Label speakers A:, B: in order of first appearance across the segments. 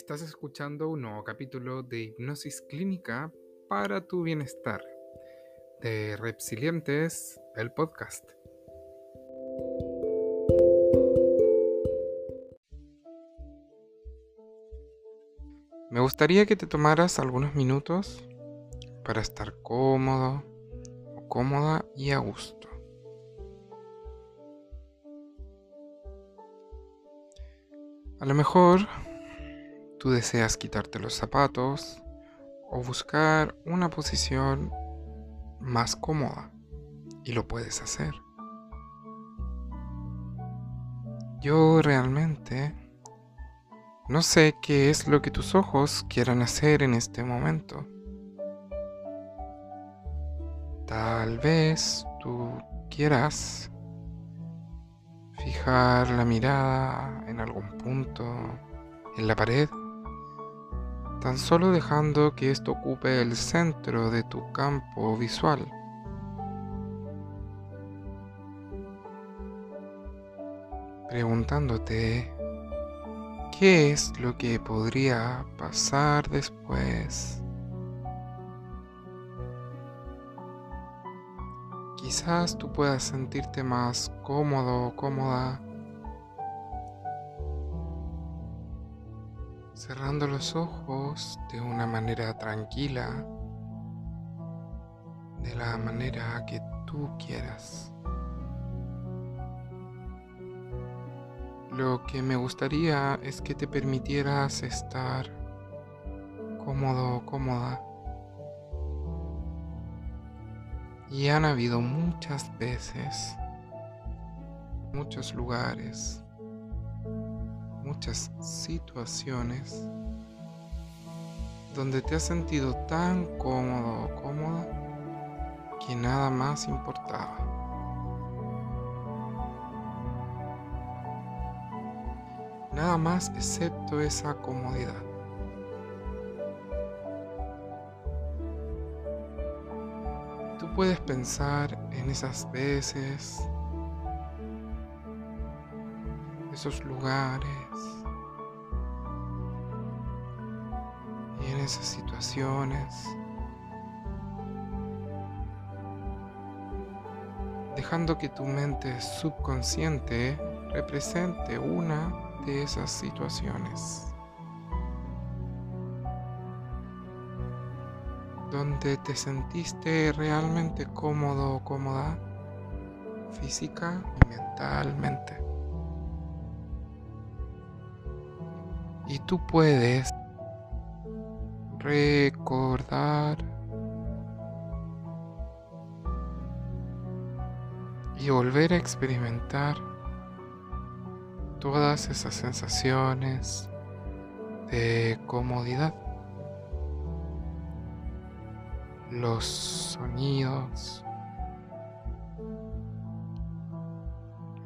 A: Estás escuchando un nuevo capítulo de Hipnosis Clínica para tu bienestar de Repsilientes, el podcast. Me gustaría que te tomaras algunos minutos para estar cómodo o cómoda y a gusto. A lo mejor Tú deseas quitarte los zapatos o buscar una posición más cómoda y lo puedes hacer. Yo realmente no sé qué es lo que tus ojos quieran hacer en este momento. Tal vez tú quieras fijar la mirada en algún punto en la pared tan solo dejando que esto ocupe el centro de tu campo visual. Preguntándote qué es lo que podría pasar después. Quizás tú puedas sentirte más cómodo o cómoda cerrando los ojos de una manera tranquila, de la manera que tú quieras. Lo que me gustaría es que te permitieras estar cómodo cómoda. Y han habido muchas veces, muchos lugares, muchas situaciones donde te has sentido tan cómodo o cómoda que nada más importaba. Nada más excepto esa comodidad. Tú puedes pensar en esas veces esos lugares y en esas situaciones, dejando que tu mente subconsciente represente una de esas situaciones. donde te sentiste realmente cómodo o cómoda física y mentalmente. Y tú puedes recordar y volver a experimentar todas esas sensaciones de comodidad, los sonidos,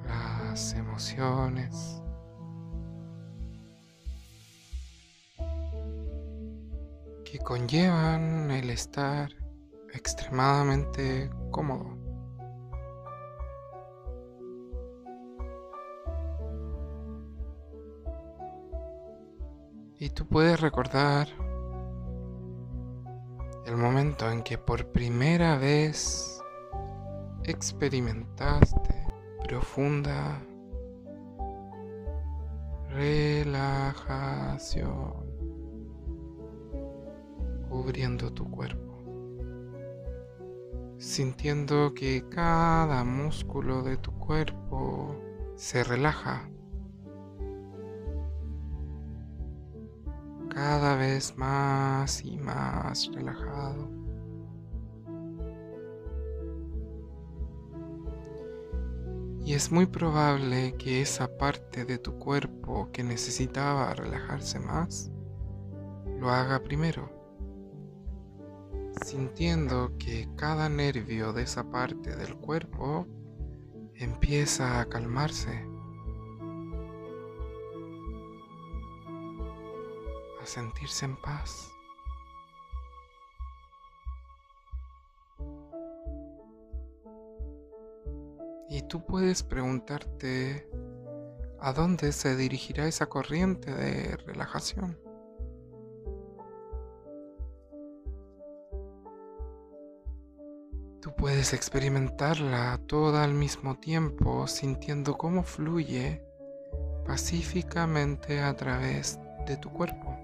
A: las emociones. Conllevan el estar extremadamente cómodo. Y tú puedes recordar el momento en que por primera vez experimentaste profunda relajación cubriendo tu cuerpo, sintiendo que cada músculo de tu cuerpo se relaja cada vez más y más relajado. Y es muy probable que esa parte de tu cuerpo que necesitaba relajarse más, lo haga primero sintiendo que cada nervio de esa parte del cuerpo empieza a calmarse, a sentirse en paz. Y tú puedes preguntarte a dónde se dirigirá esa corriente de relajación. Puedes experimentarla toda al mismo tiempo sintiendo cómo fluye pacíficamente a través de tu cuerpo.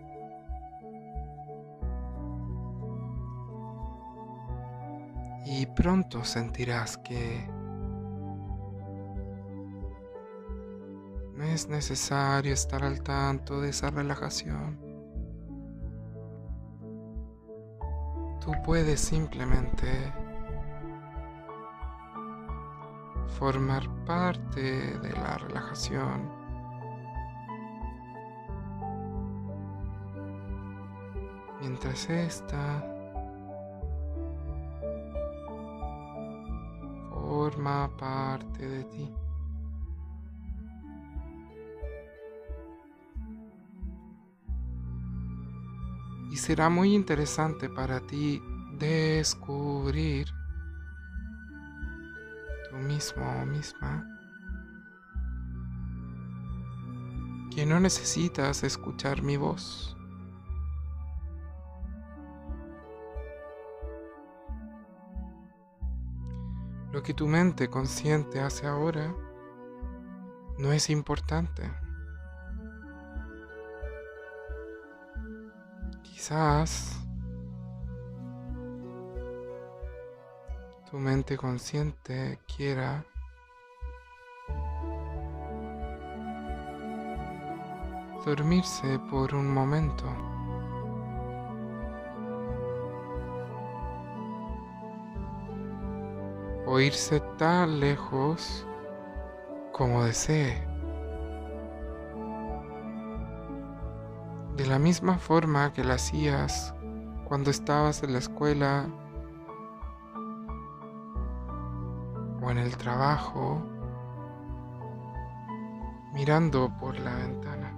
A: Y pronto sentirás que no es necesario estar al tanto de esa relajación. Tú puedes simplemente formar parte de la relajación mientras esta forma parte de ti. Y será muy interesante para ti descubrir tú mismo o misma que no necesitas escuchar mi voz. Lo que tu mente consciente hace ahora no es importante. Quizás tu mente consciente quiera dormirse por un momento. o irse tan lejos como desee. De la misma forma que lo hacías cuando estabas en la escuela en el trabajo, mirando por la ventana,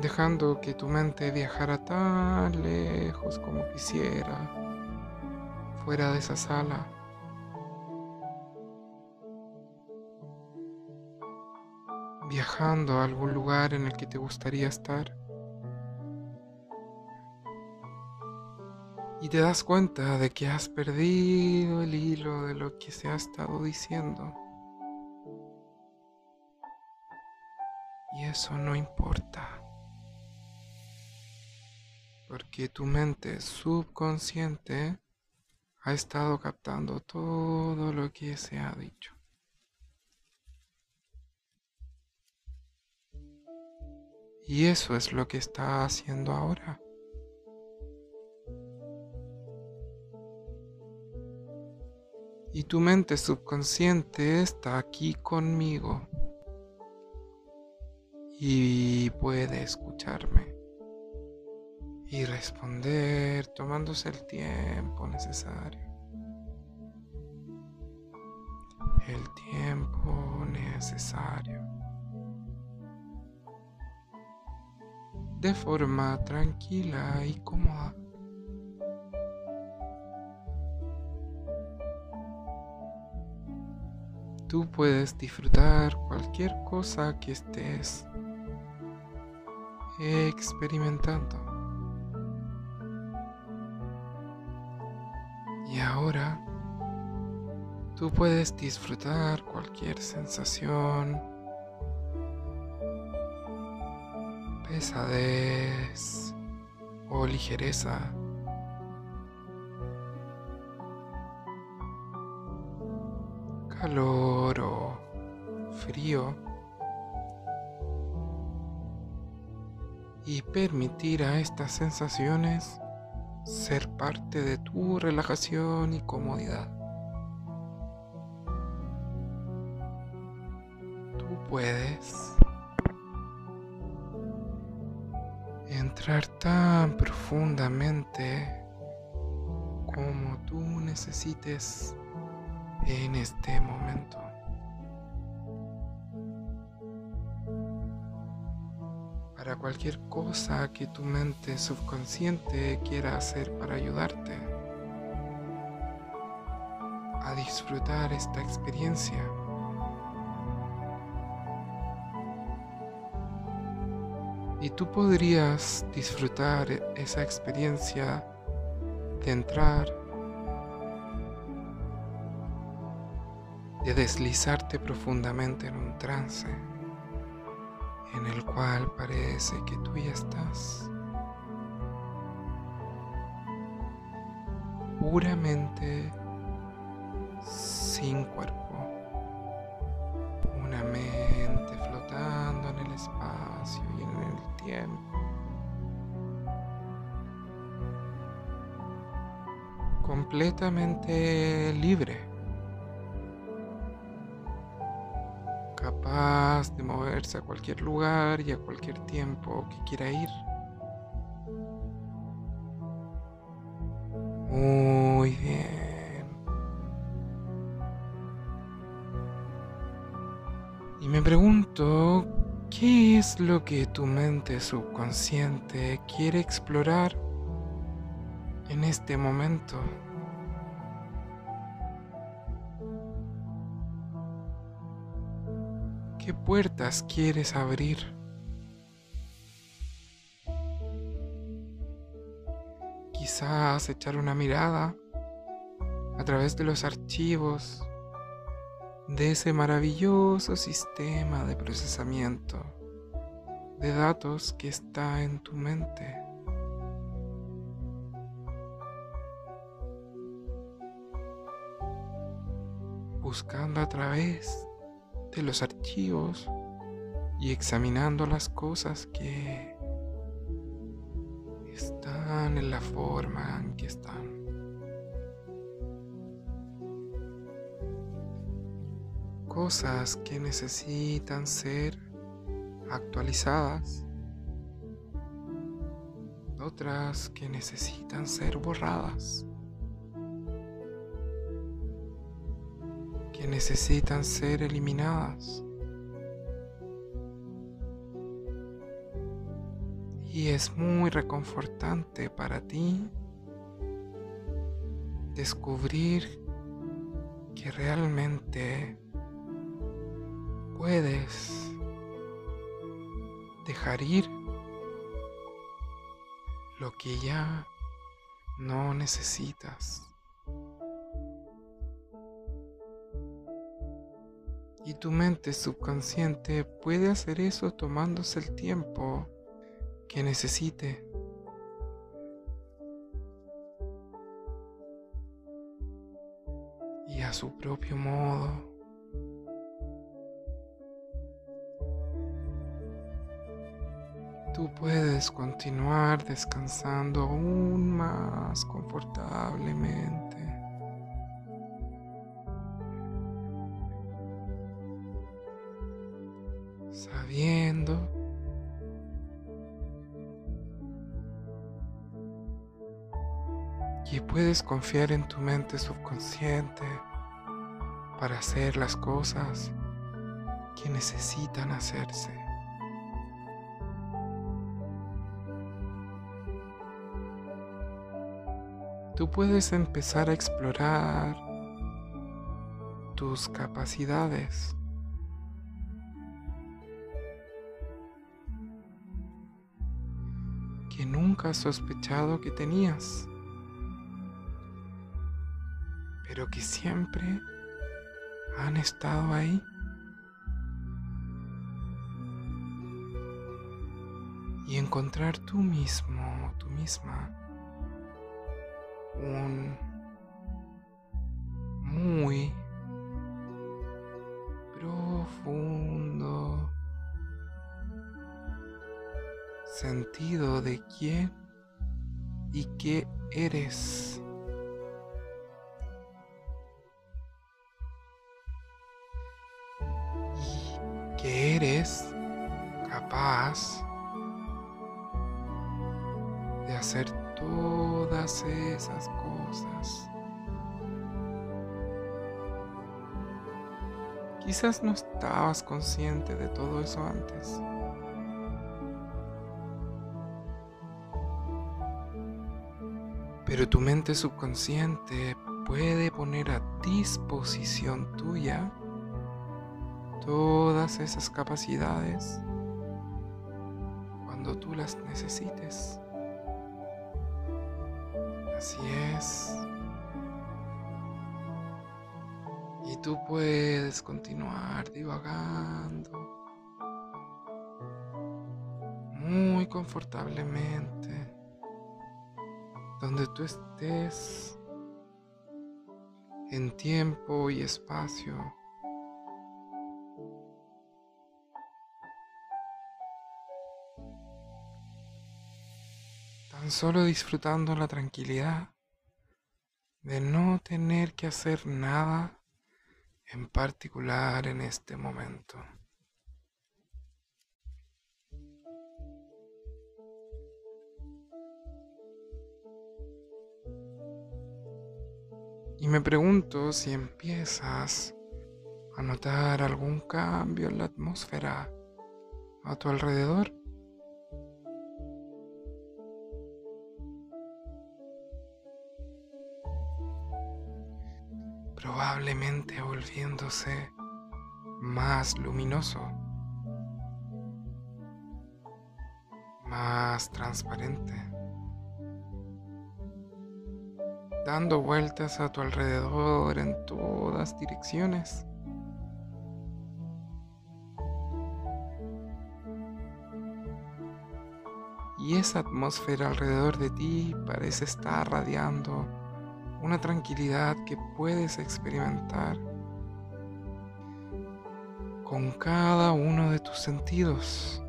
A: dejando que tu mente viajara tan lejos como quisiera, fuera de esa sala. viajando a algún lugar en el que te gustaría estar. Y te das cuenta de que has perdido el hilo de lo que se ha estado diciendo. Y eso no importa. Porque tu mente subconsciente ha estado captando todo lo que se ha dicho. Y eso es lo que está haciendo ahora. Y tu mente subconsciente está aquí conmigo y puede escucharme y responder tomándose el tiempo necesario. El tiempo necesario. de forma tranquila y cómoda. Tú puedes disfrutar cualquier cosa que estés experimentando. Y ahora tú puedes disfrutar cualquier sensación pesadez o ligereza. Calor Y permitir a estas sensaciones ser parte de tu relajación y comodidad. Tú puedes entrar tan profundamente como tú necesites en este momento. Cualquier cosa que tu mente subconsciente quiera hacer para ayudarte a disfrutar esta experiencia. Y tú podrías disfrutar esa experiencia de entrar de deslizarte profundamente en un trance en el cual parece que tú ya estás puramente sin cuerpo. Una mente flotando en el espacio y en el tiempo. Completamente libre. Capaz de moverse a cualquier lugar y a cualquier tiempo que quiera ir. Muy bien. Y me pregunto, ¿qué es lo que tu mente subconsciente quiere explorar en este momento? ¿Qué puertas quieres abrir? quizás echar una mirada a través de los archivos de ese maravilloso sistema de procesamiento de datos que está en tu mente. Buscando a través de los archivos y examinando las cosas que están en la forma en que están. Cosas que necesitan ser actualizadas. Otras que necesitan ser borradas. Que necesitan ser eliminadas. Y es muy reconfortante para ti descubrir que realmente puedes dejar ir lo que ya no necesitas. Y tu mente subconsciente puede hacer eso tomándose el tiempo que necesite. Y a su propio modo. Tú puedes continuar descansando aún más confortablemente. Sabiendo y puedes confiar en tu mente subconsciente para hacer las cosas que necesitan hacerse. Tú puedes empezar a explorar tus capacidades. Sospechado que tenías. pero que siempre han estado ahí. Y encontrar tú mismo, tú misma, un muy profundo sentido de quién y qué eres. que eres capaz de hacer todas esas cosas. Quizás no estabas consciente de todo eso antes. Pero tu mente subconsciente puede poner a disposición tuya todas esas capacidades cuando tú las necesites. Así es. Y tú puedes continuar divagando muy confortablemente donde tú estés en tiempo y espacio. Tan solo disfrutando la tranquilidad de no tener que hacer nada en particular en este momento. Me pregunto si empiezas a notar algún cambio en la atmósfera a tu alrededor. Probablemente volviéndose más luminoso, más transparente. Dando vueltas a tu alrededor en todas direcciones. Y esa atmósfera alrededor de ti parece estar radiando una tranquilidad que puedes experimentar con cada uno de tus sentidos.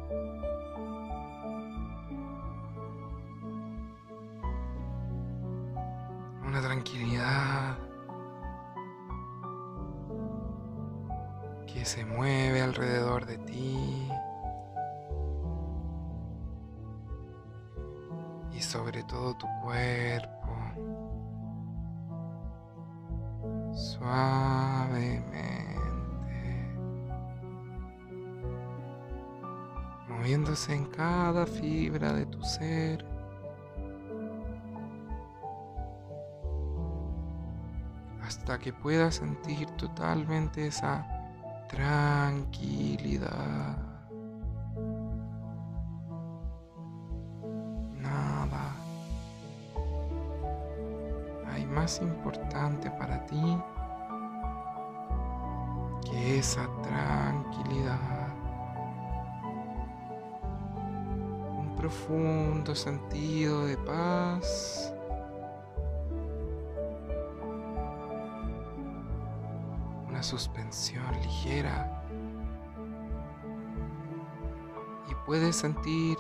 A: Que se mueve alrededor de ti. Y sobre todo tu cuerpo. Suavemente. Moviéndose en cada fibra de tu ser. Hasta que puedas sentir totalmente esa tranquilidad. Nada hay más importante para ti que esa tranquilidad. Un profundo sentido de paz suspensión ligera y puedes sentir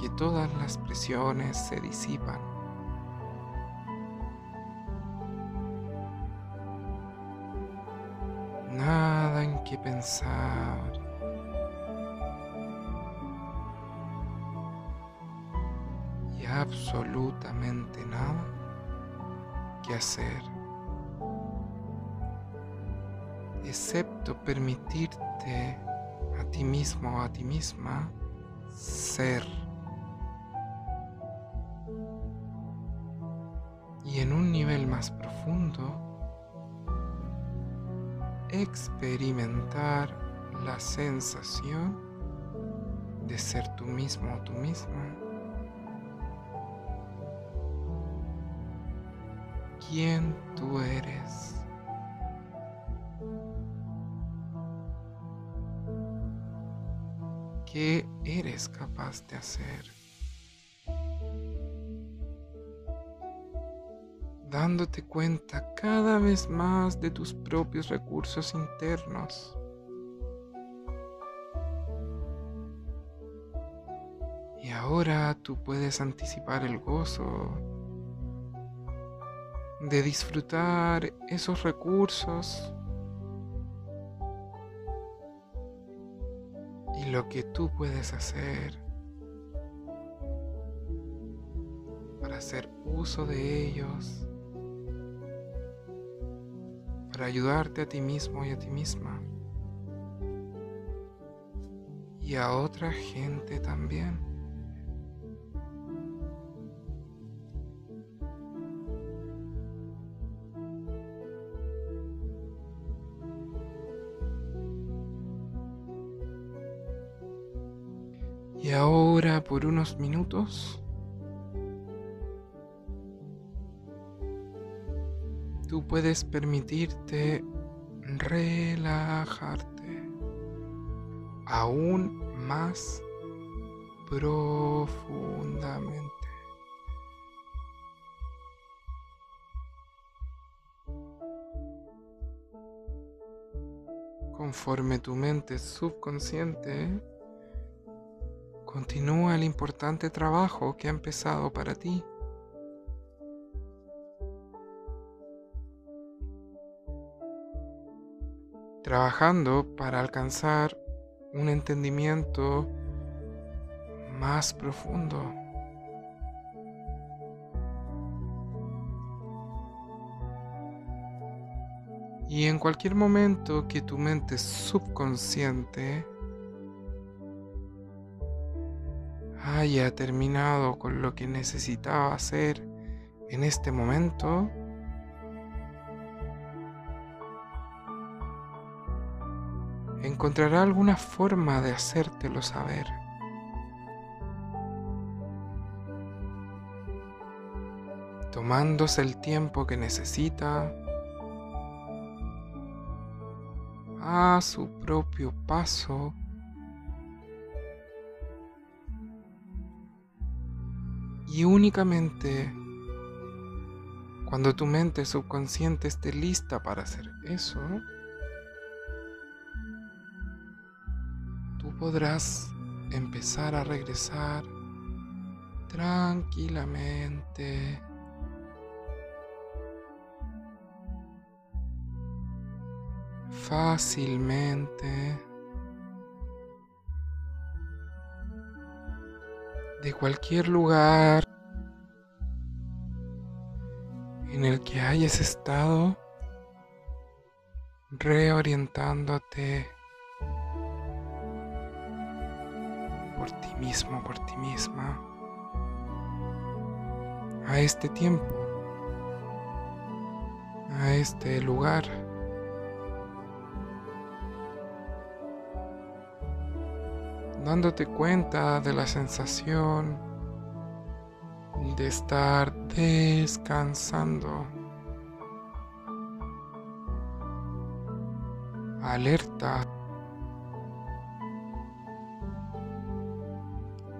A: que todas las presiones se disipan. Nada en que pensar. Y absolutamente nada que hacer. Excepto permitirte a ti mismo o a ti misma ser. Y en un nivel más profundo, experimentar la sensación de ser tú mismo o tú misma. ¿Quién tú eres? ¿Qué eres capaz de hacer? Dándote cuenta cada vez más de tus propios recursos internos. Y ahora tú puedes anticipar el gozo de disfrutar esos recursos lo que tú puedes hacer para hacer uso de ellos, para ayudarte a ti mismo y a ti misma y a otra gente también. Y ahora por unos minutos tú puedes permitirte relajarte aún más profundamente. Conforme tu mente subconsciente continúa el importante trabajo que ha empezado para ti. Trabajando para alcanzar un entendimiento más profundo. Y en cualquier momento que tu mente subconsciente haya terminado con lo que necesitaba hacer en este momento, encontrará alguna forma de hacértelo saber. Tomándose el tiempo que necesita a su propio paso. Y únicamente cuando tu mente subconsciente esté lista para hacer eso, tú podrás empezar a regresar tranquilamente. Fácilmente de cualquier lugar en el que hayas estado reorientándote por ti mismo, por ti misma a este tiempo, a este lugar. Dándote cuenta de la sensación de estar descansando, alerta,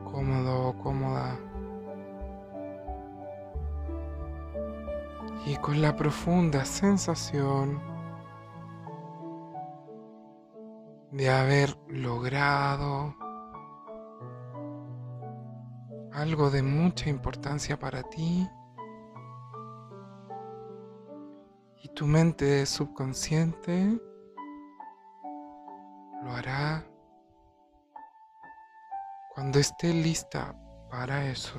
A: cómodo o cómoda. Y con la profunda sensación de haber logrado algo de mucha importancia para ti y tu mente subconsciente lo hará cuando esté lista para eso.